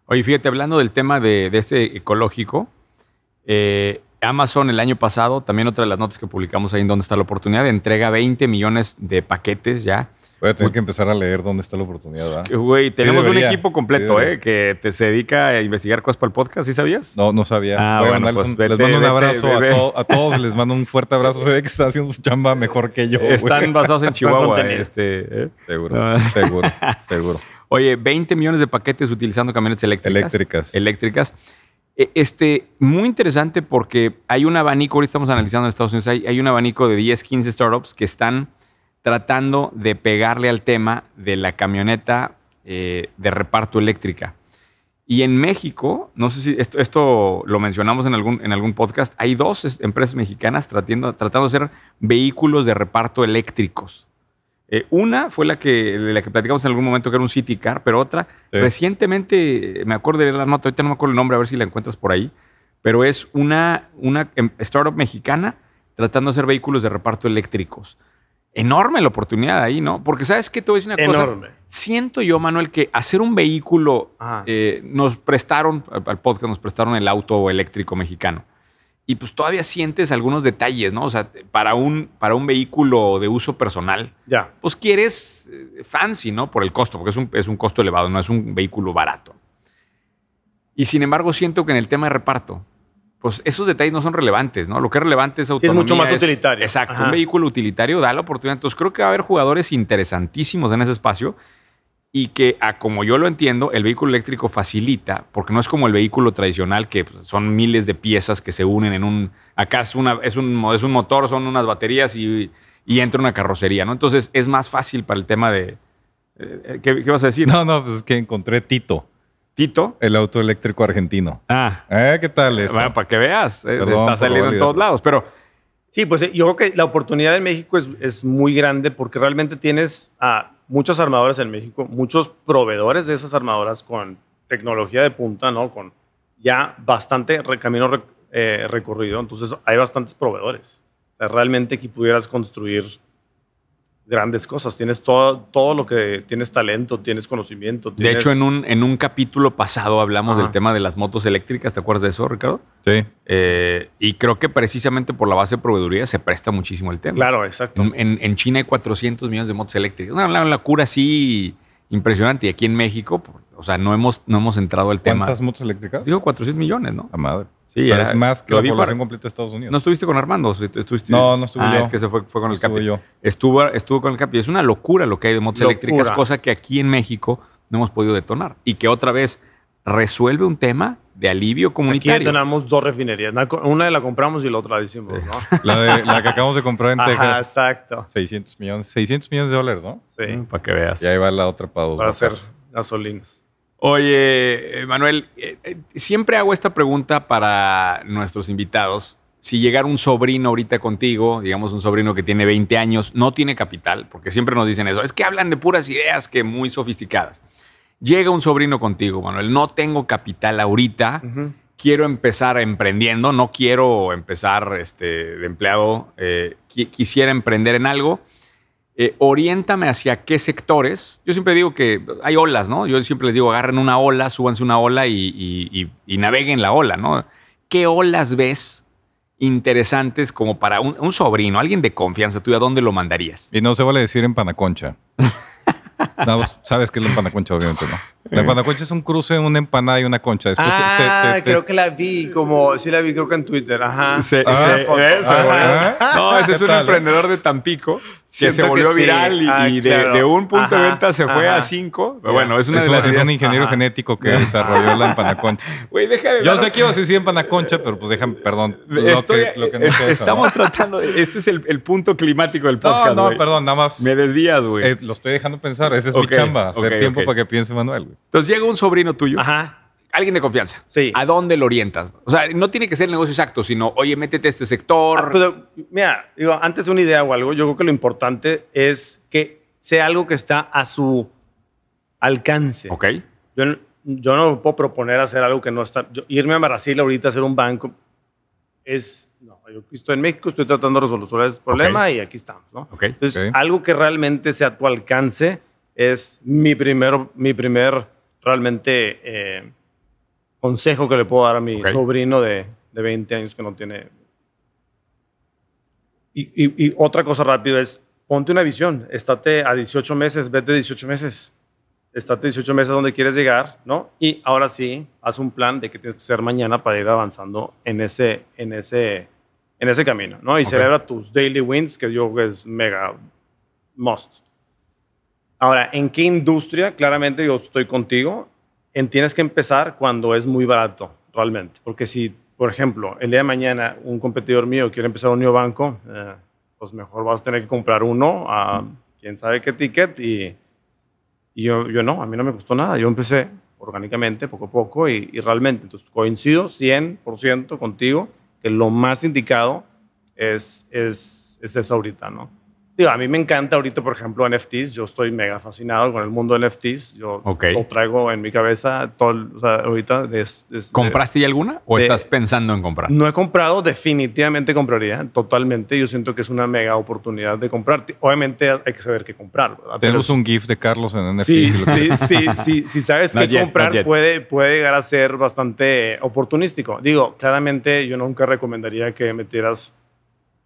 S1: Oye, fíjate, hablando del tema de, de este ecológico, eh, Amazon el año pasado, también otra de las notas que publicamos ahí en Dónde está la oportunidad, entrega 20 millones de paquetes ya.
S2: Voy a tener que empezar a leer dónde está la oportunidad. ¿verdad?
S1: Güey, tenemos un equipo completo eh, que te, se dedica a investigar cosas para el podcast, ¿sí sabías?
S2: No, no sabía.
S1: Ah, bueno, pues
S2: un, les mando un abrazo a, todos, les mando un fuerte abrazo. Se ve que están haciendo su chamba mejor que yo.
S1: Están basados en Chihuahua. este,
S2: ¿eh? Seguro, seguro, seguro.
S1: Oye, 20 millones de paquetes utilizando camionetas eléctricas.
S2: Eléctricas.
S1: Eléctricas. E, este, muy interesante porque hay un abanico, ahorita estamos analizando en Estados Unidos, hay, hay un abanico de 10, 15 startups que están tratando de pegarle al tema de la camioneta eh, de reparto eléctrica. Y en México, no sé si esto, esto, lo mencionamos en algún, en algún podcast, hay dos empresas mexicanas tratando, tratando de hacer vehículos de reparto eléctricos. Eh, una fue la que, la que platicamos en algún momento, que era un City Car, pero otra, recientemente, me acuerdo de la nota, ahorita no me acuerdo el nombre, a ver si la encuentras por ahí, pero es una, una em, startup mexicana tratando de hacer vehículos de reparto eléctricos. Enorme la oportunidad ahí, ¿no? Porque sabes que te voy a decir una cosa.
S3: Enorme.
S1: Siento yo, Manuel, que hacer un vehículo, eh, nos prestaron, al al podcast nos prestaron el auto eléctrico mexicano. Y pues todavía sientes algunos detalles, ¿no? O sea, para un, para un vehículo de uso personal,
S3: Ya.
S1: pues quieres eh, fancy, ¿no? Por el costo, porque es un, es un costo elevado, no es un vehículo barato. Y sin embargo, siento que en el tema de reparto, pues esos detalles no son relevantes, ¿no? Lo que es relevante es
S3: es
S1: autonomía.
S3: mucho más utilitario.
S1: Exacto.
S3: Ajá.
S1: Un vehículo utilitario da la oportunidad. Entonces creo que va a haber jugadores interesantísimos en ese espacio y que, a como yo lo entiendo, el vehículo eléctrico facilita, porque no es como el vehículo tradicional, que pues, son miles de piezas que se unen en un... Acá es, una, es, un, es un motor, son unas baterías y, y entra una carrocería, ¿no? Entonces es más fácil para el tema de... eh, ¿Qué, qué vas a decir?
S2: No, no, pues es que encontré Tito,
S1: Tito.
S2: el auto eléctrico argentino.
S1: Ah,
S2: ¿Eh? ¿Qué tal eso?
S1: bueno, para que veas, eh,
S2: Perdón
S1: está saliendo en todos lados, pero...
S3: Sí, pues eh, yo creo que la oportunidad en México es, es muy grande porque realmente tienes a muchos armadores en México, muchos proveedores de esas armadoras con tecnología de punta, ¿no? Con ya bastante camino eh, recorrido. Entonces hay bastantes proveedores. O sea, realmente aquí pudieras construir grandes cosas. Tienes todo, todo lo que tienes talento, tienes conocimiento.
S1: De
S3: tienes-
S1: hecho, en un, en un capítulo pasado hablamos
S3: Ajá.
S1: del tema de las motos eléctricas. ¿Te acuerdas de eso, Ricardo?
S2: Sí.
S1: Eh, y creo que precisamente por la base de proveeduría se presta muchísimo el tema.
S3: Claro, exacto.
S1: En, en- China hay 400 millones de motos eléctricas. Una, una locura así impresionante. Y aquí en México, pues, o sea, no hemos, no hemos entrado al tema.
S2: ¿Cuántas motos eléctricas?
S1: Digo 400 millones, ¿no?
S2: La madre.
S1: Sí,
S2: O sea,
S1: era-
S2: es más que
S1: lo
S2: la población completa de Estados Unidos.
S1: ¿No estuviste con Armando? ¿Sí ¿Estuviste?
S2: No, no estuve
S1: Ah,
S2: yo.
S1: es que se fue, fue con el Capi.
S2: yo.
S1: Estuvo, estuvo con el Capi. Es una locura lo que hay de motos
S3: Locura.
S1: eléctricas, cosa que aquí en México no hemos podido detonar. Y que otra vez resuelve un tema de alivio
S3: Aquí
S1: comunitario.
S3: tenemos dos refinerías. Una Una la compramos y la otra la hicimos, ¿no?
S2: La, de- la que acabamos de comprar en
S3: Ajá,
S2: Texas.
S3: exacto.
S2: 600 millones, 600 millones de dólares, ¿no?
S3: Sí,
S1: Para que veas.
S2: Y ahí va la otra para dos.
S3: para hacer gasolinas.
S1: Oye, eh, Manuel, eh, eh, siempre hago esta pregunta para nuestros invitados. Si llegara un sobrino ahorita contigo, digamos un sobrino que tiene 20 años, no tiene capital, porque siempre nos dicen eso, es que hablan de puras ideas que muy sofisticadas. Llega un sobrino contigo, Manuel, no tengo capital ahorita, quiero empezar emprendiendo, no quiero empezar este, de empleado, eh, qui- quisiera emprender en algo. Eh, oriéntame hacia qué sectores. Yo siempre digo que hay olas, ¿no? Yo siempre les digo, agarren una ola, súbanse una ola y, y- y- y naveguen la ola, ¿no? ¿Qué olas ves interesantes como para un, un sobrino, alguien de confianza tuya? ¿Dónde lo mandarías?
S2: Y no se vale decir empanaconcha. No, vos sabes qué es la empanaconcha, obviamente, ¿no? La empanaconcha es un cruce de una empanada y una concha. Después
S3: ah,
S2: te- te- te-
S3: creo que la vi, como, sí la vi, creo que en Twitter. Ajá.
S2: Ah,
S1: eso,
S3: Ajá.
S1: No, ese es
S2: ¿Qué
S1: un
S2: tal, eh?
S1: emprendedor de Tampico que
S3: Siento
S1: se
S3: que
S1: volvió
S3: sí.
S1: viral y,
S3: Ah,
S1: y de,
S3: claro.
S1: de un punto de venta se fue
S3: ajá.
S1: a cinco. Pero bueno, es una
S2: es,
S1: de
S2: un,
S1: las
S2: es un
S1: ideas.
S2: ingeniero
S3: Ajá.
S2: genético que desarrolló la empanaconcha.
S1: Güey, deja de
S2: Yo
S1: dar-
S2: sé que ibas a decir empanaconcha, pero pues déjame, perdón. Lo
S1: Estoy-
S2: que, lo que no
S1: es-
S2: sé,
S1: estamos tratando. de- Este es el, el punto climático del
S2: No,
S1: podcast.
S2: no,
S1: güey.
S2: perdón, nada más.
S1: Me desvías, güey.
S2: eh, lo estoy dejando pensar. Esa es mi chamba. Hacer tiempo para que piense Manuel. güey.
S1: Entonces llega un sobrino tuyo,
S3: Ajá.
S1: alguien de confianza.
S3: Sí.
S1: ¿A dónde lo orientas? O sea, no tiene que ser el negocio exacto, sino, oye, métete a este sector.
S3: Ah, pero, mira, digo, antes de una idea o algo, yo creo que lo importante es que sea algo que está a su alcance.
S1: ok.
S3: Yo, no- yo no puedo proponer hacer algo que no está. yo- irme a Brasil ahorita a hacer un banco es. No, yo estoy en México, estoy tratando de resolver ese problema y aquí estamos, ¿no?
S1: Ok.
S3: Entonces,
S2: Ok.
S3: algo que realmente sea a tu alcance es mi primer, mi primer realmente eh, consejo que le puedo dar a mi
S1: Ok.
S3: sobrino de, de 20 años que no tiene. Y, y- y otra cosa rápido es, ponte una visión, estate a 18 meses, vete 18 meses, estate 18 meses donde quieres llegar, ¿no? Y ahora sí, haz un plan de qué tienes que hacer mañana para ir avanzando en ese, en ese, en ese camino, ¿no? Y
S1: Ok.
S3: celebra tus daily wins, que yo creo que es mega must. Ahora, ¿en qué industria? Claramente yo estoy contigo. En tienes que empezar cuando es muy barato, realmente. Porque si, por ejemplo, el día de mañana un competidor mío quiere empezar un nuevo banco, eh, pues mejor vas a tener que comprar uno a quién sabe qué ticket y, yo, yo no, a mí no me costó nada. Yo empecé orgánicamente, poco a poco y, y realmente. Entonces coincido 100% contigo que lo más indicado es, es, es eso ahorita, ¿no? Digo, a mí me encanta ahorita, por ejemplo, NFTs. Yo estoy mega fascinado con el mundo de NFTs. Yo lo traigo en mi cabeza todo, o sea, ahorita.
S1: ¿Compraste ya alguna o
S3: de-
S1: estás pensando en comprar?
S3: No he comprado, definitivamente compraría, totalmente. Yo siento que es una mega oportunidad de comprar. Obviamente hay que saber qué comprar. ¿verdad?
S2: Tenemos
S3: Pero
S2: un GIF de Carlos en NFT.
S3: Sí,
S2: si lo
S3: sí, sí, sí. Si sabes qué
S1: yet,
S3: comprar, puede, puede llegar a ser bastante oportunístico. Digo, claramente yo nunca recomendaría que metieras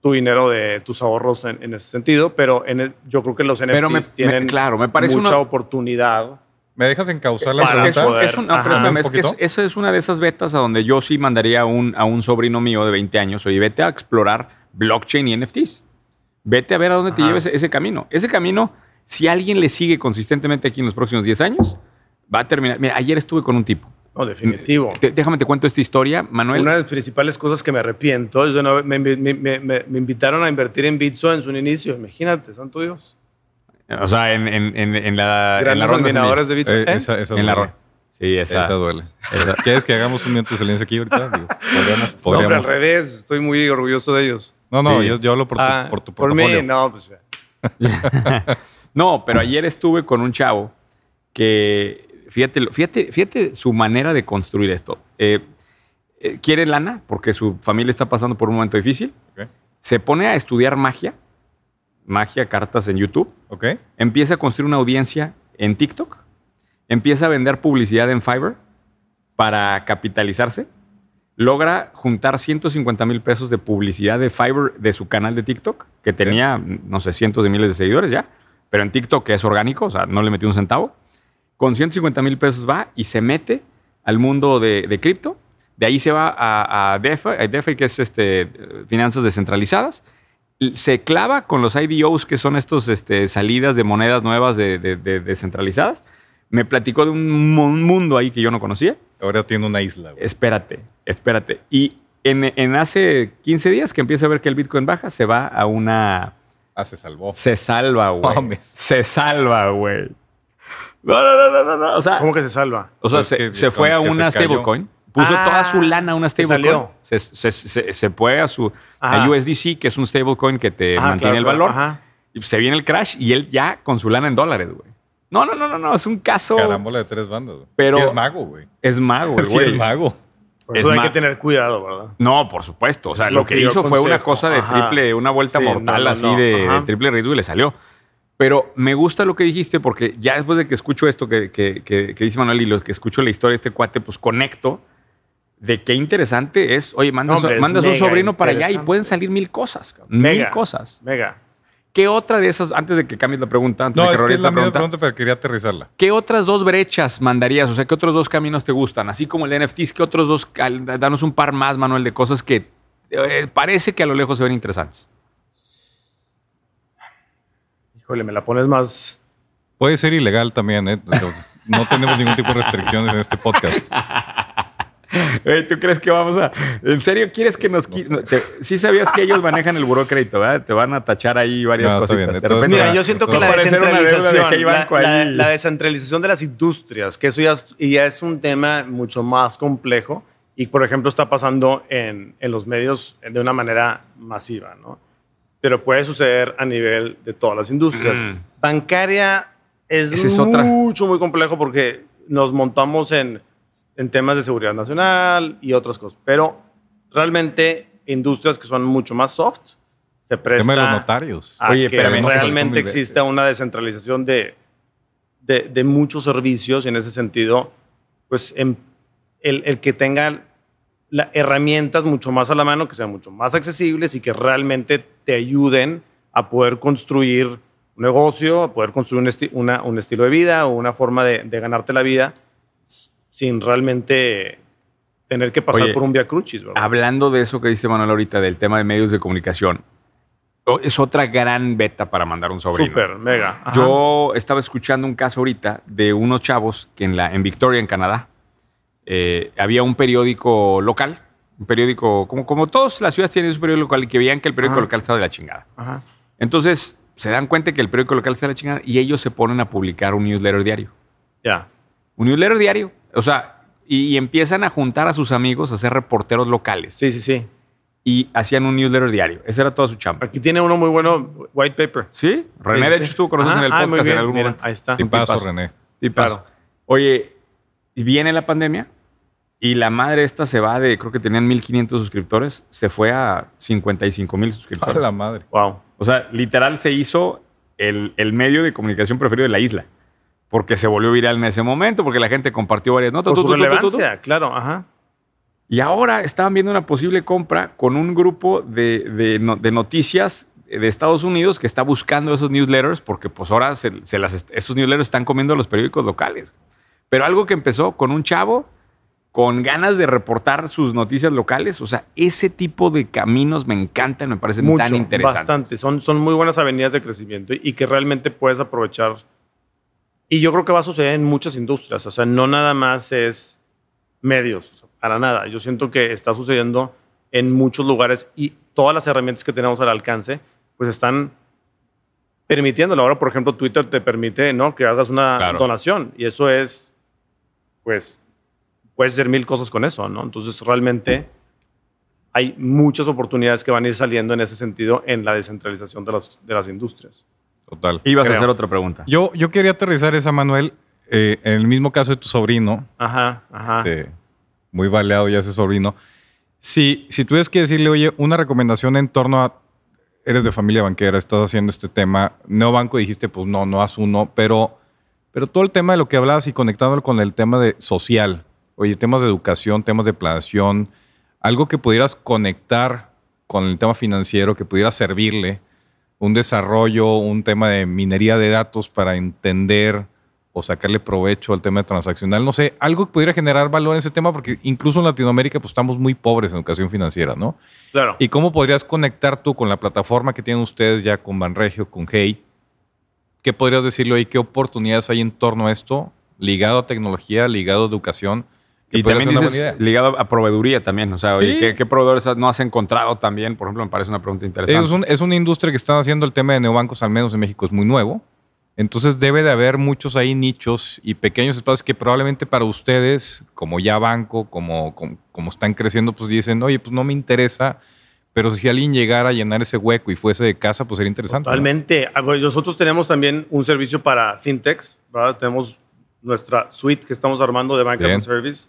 S3: tu dinero de tus ahorros en, en ese sentido, pero en el- yo creo que los NFTs
S1: Pero me- me-
S3: tienen
S1: claro, me parece
S3: mucha
S1: una-
S3: oportunidad.
S2: ¿Me dejas encauzar la pregunta?
S1: un-
S3: poder-
S1: es un- no, pero
S3: Ajá.
S1: espérame,
S2: ¿Un
S1: es que es-
S2: poquito?
S1: eso es una de esas betas a donde yo sí mandaría a un, a un sobrino mío de 20 años, oye, vete a explorar blockchain y NFTs. Vete a ver a dónde te lleva ese, ese camino. Ese camino, si alguien le sigue consistentemente aquí en los próximos 10 años, va a terminar. Mira, ayer estuve con un tipo.
S3: No, definitivo.
S1: Te- déjame te cuento esta historia, Manuel.
S3: Una de las principales cosas que me arrepiento es de no- me, me- me- me- me invitaron a invertir en Bitso en su inicio. Imagínate, santo Dios.
S1: O sea, en, en- en- en la, en la
S3: Grandes
S1: ronda
S3: admiradores de Bitso.
S2: Eh,
S3: ¿eh?
S2: esa, esa
S1: En la ronda. Sí, esa.
S2: Esa duele.
S1: esa-
S2: ¿Quieres que hagamos un minuto de silencio aquí ahorita? Digo, podríamos,
S3: No,
S2: podríamos.
S3: al revés. Estoy muy orgulloso de ellos.
S2: No, no,
S1: Sí.
S2: yo, yo hablo por tu,
S3: Ah,
S2: por tu
S3: por mí, no, pues.
S1: No, pero ayer estuve con un chavo que, fíjate, fíjate, fíjate su manera de construir esto. Eh, eh, quiere lana porque su familia está pasando por un momento difícil. Se pone a estudiar magia, magia, cartas en YouTube.
S2: ¿Ok?
S1: Empieza a construir una audiencia en TikTok. Empieza a vender publicidad en Fiverr para capitalizarse. Logra juntar 150 mil pesos de publicidad de Fiverr de su canal de TikTok, que tenía, no sé, cientos de miles de seguidores ya, pero en TikTok que es orgánico, o sea, no le metió un centavo. Con 150 mil pesos va y se mete al mundo de, de cripto. De ahí se va a, a DeFi, a DeFi, que es este, finanzas descentralizadas. Se clava con los IDOs, que son estos este, salidas de monedas nuevas de, de- de- descentralizadas. Me platicó de un mu- un mundo ahí que yo no conocía.
S2: Ahora tiene una isla. güey.
S1: Espérate, espérate. Y en, en hace 15 días que empieza a ver que el Bitcoin baja, se va a una...
S2: Ah, se salvó.
S1: Se salva, güey.
S2: Mames.
S1: Se salva, güey. No, no, no, no, no, no. O sea,
S3: ¿Cómo que se salva?
S1: o sea
S2: Pues
S1: se,
S2: que-
S1: se fue a una stablecoin. Puso
S3: Ah,
S1: toda su lana a una stablecoin.
S3: salió.
S1: Se, se, se, se fue a su a. USDC, que es un stablecoin que te
S3: Ajá,
S1: mantiene
S3: claro,
S1: el
S3: claro,
S1: valor.
S3: ajá.
S1: Y se viene el crash y él ya con su lana en dólares, güey. No, no, no, no, no. Es un caso.
S2: Carambola de tres bandas. güey.
S1: Pero-
S2: Sí es mago, güey.
S1: Es mago, el
S2: Sí
S1: güey.
S2: es mago.
S3: Por
S1: Es
S3: eso hay
S1: ma-
S3: que tener cuidado, ¿verdad?
S1: No, por supuesto. O sea, lo,
S3: lo
S1: que, hizo fue una cosa de
S3: Ajá.
S1: triple, una vuelta
S3: Sí,
S1: mortal
S3: no, no,
S1: así
S3: no.
S1: de, de triple riesgo y le salió. Pero me gusta lo que dijiste porque ya después de que escucho esto que, que- que- que dice Manuel y lo que escucho la historia de este cuate, pues conecto de qué interesante es. Oye, mandas,
S3: hombre,
S1: mandas un
S3: mega
S1: sobrino para allá y pueden salir mil cosas. cabrón. Mil
S3: Mega.
S1: cosas.
S3: Mega.
S1: ¿Qué otra de esas, antes de que cambies la pregunta, antes
S2: No,
S1: de
S2: es que es la misma
S1: pregunta,
S2: pregunta, pero quería aterrizarla.
S1: ¿Qué otras dos brechas mandarías? O sea, ¿qué otros dos caminos te gustan? Así como el de NFTs, ¿qué otros dos? Danos un par más, Manuel, de cosas que eh, parece que a lo lejos se ven interesantes.
S3: Híjole, me la pones más.
S2: Puede ser ilegal también, ¿eh? No tenemos ningún tipo de restricciones en este podcast.
S1: ¿Tú crees que vamos a.? ¿En serio quieres que nos.? no, te- sí sabías que ellos manejan el buró de crédito, ¿verdad? Te van a tachar ahí varias
S2: No,
S1: cositas.
S2: bien,
S1: De repente-
S3: Mira, yo siento que la
S1: de
S3: descentralización,
S1: Banco
S3: la, la- la descentralización de las industrias, que eso ya es, ya es un tema mucho más complejo y, por ejemplo, está pasando en, en los medios de una manera masiva, ¿no? Pero puede suceder a nivel de todas las industrias.
S1: Mm.
S3: Bancaria es,
S1: es otra.
S3: mucho, muy complejo porque nos montamos en, en temas de seguridad nacional y otras cosas. Pero realmente industrias que son mucho más soft se presta
S2: tema de los notarios.
S3: a
S1: Oye,
S3: que
S1: se
S3: realmente exista una descentralización de, de, de muchos servicios y en ese sentido, pues en- el, el que tenga la- herramientas mucho más a la mano, que sean mucho más accesibles y que realmente te ayuden a poder construir un negocio, a poder construir un, esti- una- un estilo de vida o una forma de, de ganarte la vida sin realmente tener que pasar
S1: Oye,
S3: por un via crucis, ¿verdad?
S1: Hablando de eso que dice Manuel ahorita, del tema de medios de comunicación, es otra gran beta para mandar un sobrino.
S3: Súper, mega. Ajá.
S1: Yo estaba escuchando un caso ahorita de unos chavos que en, la, en Victoria, en Canadá, eh, había un periódico local, un periódico, como, como todas las ciudades tienen su periódico local y que veían que el periódico
S3: Ajá.
S1: local estaba de la chingada.
S3: Ajá.
S1: Entonces se dan cuenta que el periódico local está de la chingada y ellos se ponen a publicar un newsletter diario.
S3: Ya.
S1: Un newsletter diario. O sea, y, y empiezan a juntar a sus amigos a ser reporteros locales.
S3: Sí, sí, sí.
S1: y hacían un newsletter diario. Esa era toda su chamba.
S3: Aquí tiene uno muy bueno, White Paper.
S1: ¿Sí? René,
S3: Sí,
S1: de
S3: sí.
S1: hecho, estuvo con nosotros
S3: Ajá,
S1: en el
S3: ah,
S1: podcast
S3: muy bien,
S1: en algún
S3: mira,
S1: momento.
S3: ahí está.
S1: Sí,
S2: Tipazo,
S1: tipazo.
S2: René.
S1: Tipazo.
S3: Claro.
S1: Oye, viene la pandemia y la madre esta se va de, creo que tenían 1500 suscriptores, se fue a 55 mil
S2: A
S1: suscriptores.
S2: la madre.
S3: Wow.
S1: O sea, literal se hizo el, el medio de comunicación preferido de la isla. Porque se volvió viral en ese momento, porque la gente compartió varias notas.
S3: Por su relevancia, claro, ajá.
S1: Y ahora estaban viendo una posible compra con un grupo de, de no- de noticias de Estados Unidos que está buscando esos newsletters porque pues ahora se, se las, est- esos newsletters están comiendo los periódicos locales. Pero algo que empezó con un chavo con ganas de reportar sus noticias locales, o sea, ese tipo de caminos me encantan, me parecen
S3: Mucho,
S1: tan interesantes.
S3: bastante. Son, son muy buenas avenidas de crecimiento y, y que realmente puedes aprovechar. Y yo creo que va a suceder en muchas industrias. O sea, no nada más es medios, o sea, para nada. Yo siento que está sucediendo en muchos lugares y todas las herramientas que tenemos al alcance, pues están permitiéndolo. Ahora, por ejemplo, Twitter te permite ¿no? que hagas una
S1: Claro.
S3: donación y eso es, pues, puedes hacer mil cosas con eso, ¿no? Entonces, realmente hay muchas oportunidades que van a ir saliendo en ese sentido en la descentralización de las, de las industrias.
S2: Total.
S1: Ibas a
S3: Creo.
S1: hacer otra pregunta.
S2: Yo, yo quería aterrizar esa, Manuel, eh, en el mismo caso de tu sobrino,
S3: Ajá, ajá.
S2: este, muy baleado ya ese sobrino. Si, si tuvieras que decirle, oye, una recomendación en torno a, eres de familia banquera, estás haciendo este tema, neobanco dijiste, pues no, no haz uno, pero, pero todo el tema de lo que hablabas y conectándolo con el tema de social, oye, temas de educación, temas de planeación, algo que pudieras conectar con el tema financiero, que pudiera servirle, un desarrollo, un tema de minería de datos para entender o sacarle provecho al tema transaccional. No sé, algo que pudiera generar valor en ese tema, porque incluso en Latinoamérica pues, estamos muy pobres en educación financiera, ¿no?
S3: Claro.
S2: ¿Y cómo podrías conectar tú con la plataforma que tienen ustedes ya con Banregio, con Hey? ¿Qué podrías decirle ahí? ¿Qué oportunidades hay en torno a esto? Ligado a tecnología, ligado a educación. Que
S1: Y también dices,
S2: buena idea.
S1: ligado a proveeduría también. O sea, oye,
S2: Sí.
S1: ¿qué, qué proveedores no has encontrado también? Por ejemplo, me parece una pregunta interesante.
S2: Es, un- es una industria que están haciendo el tema de neobancos, al menos en México, es muy nuevo. Entonces debe de haber muchos ahí nichos y pequeños espacios que probablemente para ustedes, como ya banco, como, como, como están creciendo, pues dicen, oye, pues no me interesa, pero si alguien llegara a llenar ese hueco y fuese de casa, pues sería interesante. ¿no?
S3: Totalmente. Bueno, Nosotros tenemos también un servicio para fintechs, ¿verdad? Tenemos nuestra suite que estamos armando de Bank as a
S2: Bien.
S3: Service,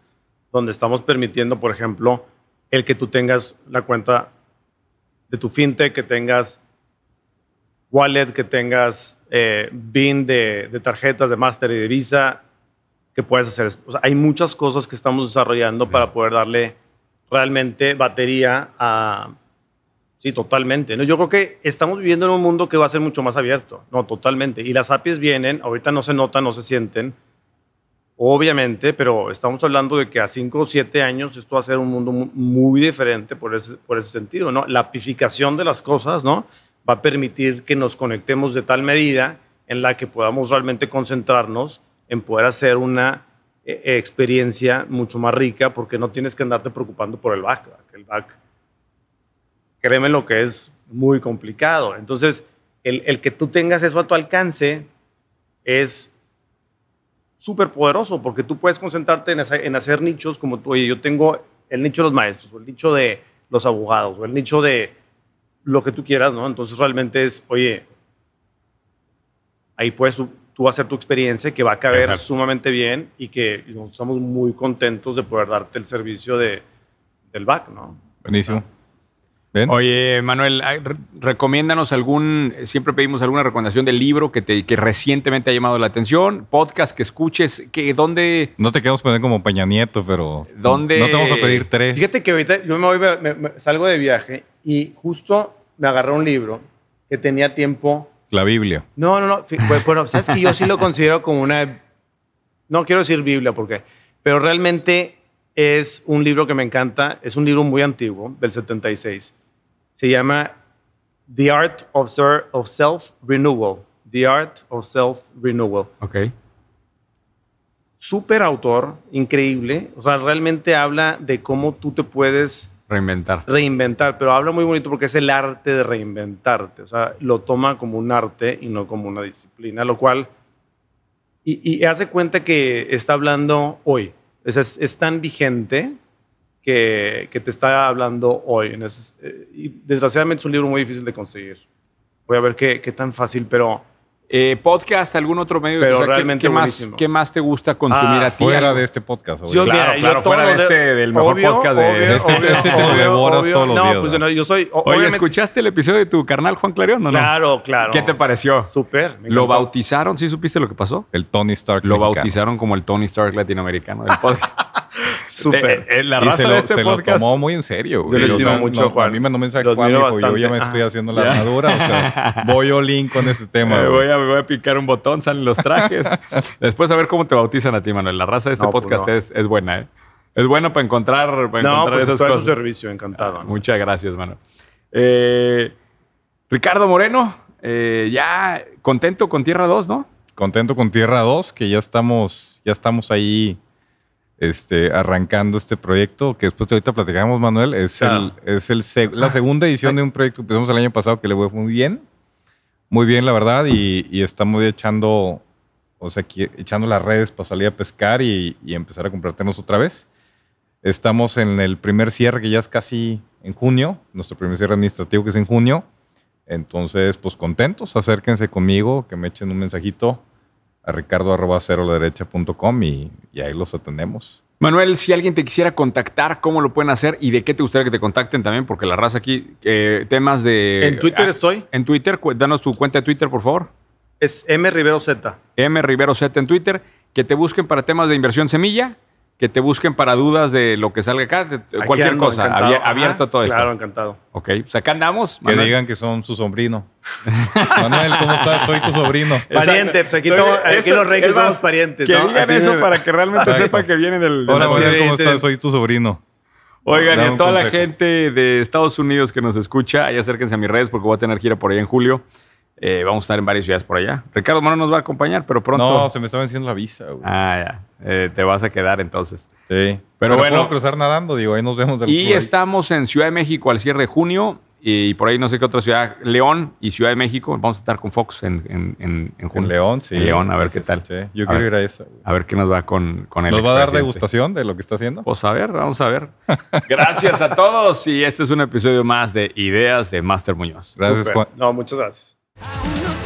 S3: donde estamos permitiendo, por ejemplo, el que tú tengas la cuenta de tu fintech, que tengas wallet, que tengas eh, BIN de, de tarjetas de Master y de Visa, que puedes hacer. O sea, hay muchas cosas que estamos desarrollando para poder darle realmente batería a, Sí, totalmente. ¿no? Yo creo que estamos viviendo en un mundo que va a ser mucho más abierto. No, totalmente. Y las APIs vienen, ahorita no se notan, no se sienten, obviamente, pero estamos hablando de que a 5 o 7 años esto va a ser un mundo mu- muy diferente por ese, por ese sentido. ¿no? La apificación de las cosas ¿no? va a permitir que nos conectemos de tal medida en la que podamos realmente concentrarnos en poder hacer una eh, eh, experiencia mucho más rica porque no tienes que andarte preocupando por el back. el back créeme lo que es muy complicado. Entonces, el, el que tú tengas eso a tu alcance es súper poderoso porque tú puedes concentrarte en, hacer- en hacer nichos como tú, oye, yo tengo el nicho de los maestros, o el nicho de los abogados, o el nicho de lo que tú quieras, ¿no? Entonces, realmente es, oye, ahí puedes tú, hacer tu experiencia que va a caber
S1: Exacto.
S3: sumamente bien y que nos estamos muy contentos de poder darte el servicio de, del back, ¿no?
S2: Buenísimo. ¿Ven?
S1: Oye, Manuel, re- recomiéndanos algún, siempre pedimos alguna recomendación de libro que, te, que recientemente ha llamado la atención, podcast que escuches, que dónde,
S2: No te queremos poner como Peña Nieto, pero
S1: ¿Dónde-
S2: no te vamos a pedir tres.
S3: Fíjate que ahorita yo me voy, me- me- salgo de viaje y justo me agarré un libro que tenía tiempo.
S2: La Biblia.
S3: No, no, no. bueno, sabes que yo sí lo considero como una. No quiero decir Biblia porque. Pero realmente es un libro que me encanta. Es un libro muy antiguo, del 76. Se llama The Art of, Self-Renewal. The Art of Self-Renewal.
S1: ok,
S3: Súper autor, increíble. O sea, realmente habla de cómo tú te puedes
S1: reinventar.
S3: reinventar, pero habla muy bonito porque es el arte de reinventarte, o sea, lo toma como un arte y no como una disciplina, lo cual, y, y hace cuenta que está hablando hoy, o sea, es, es tan vigente que, que te está hablando hoy. En ese- eh, y desgraciadamente es un libro muy difícil de conseguir. Voy a ver qué, qué tan fácil, pero
S1: Eh, podcast, algún otro medio.
S3: Pero
S1: O sea, ¿qué-
S3: realmente
S1: ¿qué, más,
S3: buenísimo.
S1: ¿Qué más te gusta consumir
S3: Ah,
S1: a ti?
S2: Fuera
S1: Algo-
S2: de este podcast.
S3: Yo.
S1: Claro,
S3: mira,
S1: claro,
S3: yo
S1: fuera de este, del mejor podcast de-
S2: Este- este te lo devoras todos los
S3: no,
S2: días,
S3: pues
S2: ¿no?
S3: yo soy.
S1: Oye, ¿escuchaste el episodio de tu carnal Juan Clarion? o no?
S3: Claro, claro.
S1: ¿Qué te pareció?
S3: Súper.
S1: ¿Lo bautizaron? ¿Sí supiste lo que pasó?
S2: El Tony Stark.
S1: Lo
S2: mexicano.
S1: bautizaron como el Tony Stark latinoamericano del podcast.
S3: Súper.
S1: Eh, eh, la
S2: Y
S1: raza
S2: se
S1: de
S2: lo,
S1: este
S2: se lo
S1: podcast.
S2: tomó muy en serio.
S3: Yo
S2: güey.
S3: lo
S2: O
S3: estimo
S2: sea,
S3: mucho,
S2: no,
S3: Juan.
S2: A mí me un mensaje
S3: Lo
S2: Juan, dijo, yo ya me estoy haciendo la
S1: Ya.
S2: armadura. O sea, voy all in con este tema.
S1: Me
S2: güey.
S1: voy, a, me voy a picar un botón, salen los trajes. Después a ver cómo te bautizan a ti, Manuel. La raza de este
S3: No, pues
S1: podcast
S3: no.
S1: es, es buena, ¿eh? Es bueno para encontrar, para
S3: No,
S1: encontrar
S3: pues
S1: esas
S3: estoy a su
S1: cosas.
S3: servicio, encantado. ¿no?
S1: Muchas gracias, Manuel. Eh, Ricardo Moreno, eh, ya contento con Tierra 2, ¿no?
S2: Contento con Tierra 2, que ya estamos, ya estamos ahí este, arrancando este proyecto, que después de ahorita platicamos, Manuel. Es,
S3: Claro.
S2: el, es el seg- la segunda edición de un proyecto que empezamos el año pasado que le fue muy bien. Muy bien, la verdad, y, y estamos echando, o sea, aquí- echando las redes para salir a pescar y, y empezar a comprar otra vez. Estamos en el primer cierre, que ya es casi en junio, nuestro primer cierre administrativo que es en junio. Entonces, pues contentos, acérquense conmigo, que me echen un mensajito a ricardo.com y, y ahí los atendemos.
S1: Manuel, si alguien te quisiera contactar, ¿cómo lo pueden hacer y de qué te gustaría que te contacten también? Porque la raza aquí, eh, temas de...
S3: En Twitter
S1: Ah,
S3: estoy.
S1: En Twitter, danos tu cuenta de Twitter, por favor.
S3: Es M Rivero Z.
S1: M Rivero Z en Twitter. Que te busquen para temas de inversión semilla, que te busquen para dudas de lo que salga acá, de- cualquier
S3: ando,
S1: cosa,
S3: encantado.
S1: abier-
S3: Ajá,
S1: abierto a todo
S3: Claro,
S1: esto.
S3: encantado.
S1: Ok, pues acá andamos.
S2: Que
S1: Manuel.
S2: digan que son su sobrino. Manuel, ¿cómo estás? Soy tu sobrino.
S3: Pariente, pues aquí,
S1: Soy-
S3: todo- aquí
S1: eso-
S3: los reyes somos parientes.
S1: Que
S3: ¿no?
S1: digan
S3: Así
S1: eso
S3: me-
S1: para que realmente
S2: Exacto.
S1: sepa que viene del...
S2: Hola, Manuel, ¿cómo estás? Soy tu sobrino.
S1: Oigan, y a toda la gente de Estados Unidos que nos escucha, ahí acérquense a mis redes porque voy a tener gira por allá en julio. Eh, vamos a estar en varias ciudades por allá. Ricardo Moreno nos va a acompañar, pero pronto.
S2: No, se me está venciendo la visa, güey.
S1: Ah, ya. Eh, te vas a quedar entonces.
S2: Sí.
S1: Pero bueno.
S2: puedo cruzar nadando, digo, ahí nos vemos del
S1: Y estamos en Ciudad de México al cierre de junio y por ahí no sé qué otra ciudad, León y Ciudad de México. Vamos a estar con Fox en, en, en, en
S2: En
S1: junio.
S2: León, sí.
S1: En León, a ver
S2: Sí,
S1: qué tal.
S2: escuché. Yo
S1: A
S2: quiero
S1: ver.
S2: ir a esa. güey.
S1: A ver qué nos va con, con el
S2: ¿Nos va a dar degustación de lo que está haciendo?
S1: Pues a ver, vamos a ver. Gracias a todos y este es un episodio más de Ideas de Master Muñoz.
S2: Gracias. Juan.
S3: No, muchas gracias.
S4: Aún no